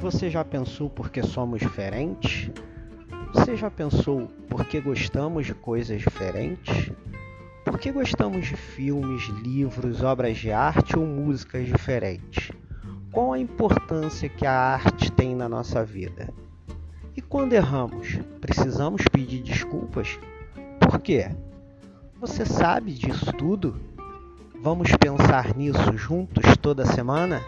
você já pensou porque somos diferentes? Você já pensou porque gostamos de coisas diferentes? Por que gostamos de filmes, livros, obras de arte ou músicas diferentes? Qual a importância que a arte tem na nossa vida? E quando erramos, precisamos pedir desculpas? Por quê? Você sabe disso tudo? Vamos pensar nisso juntos toda semana?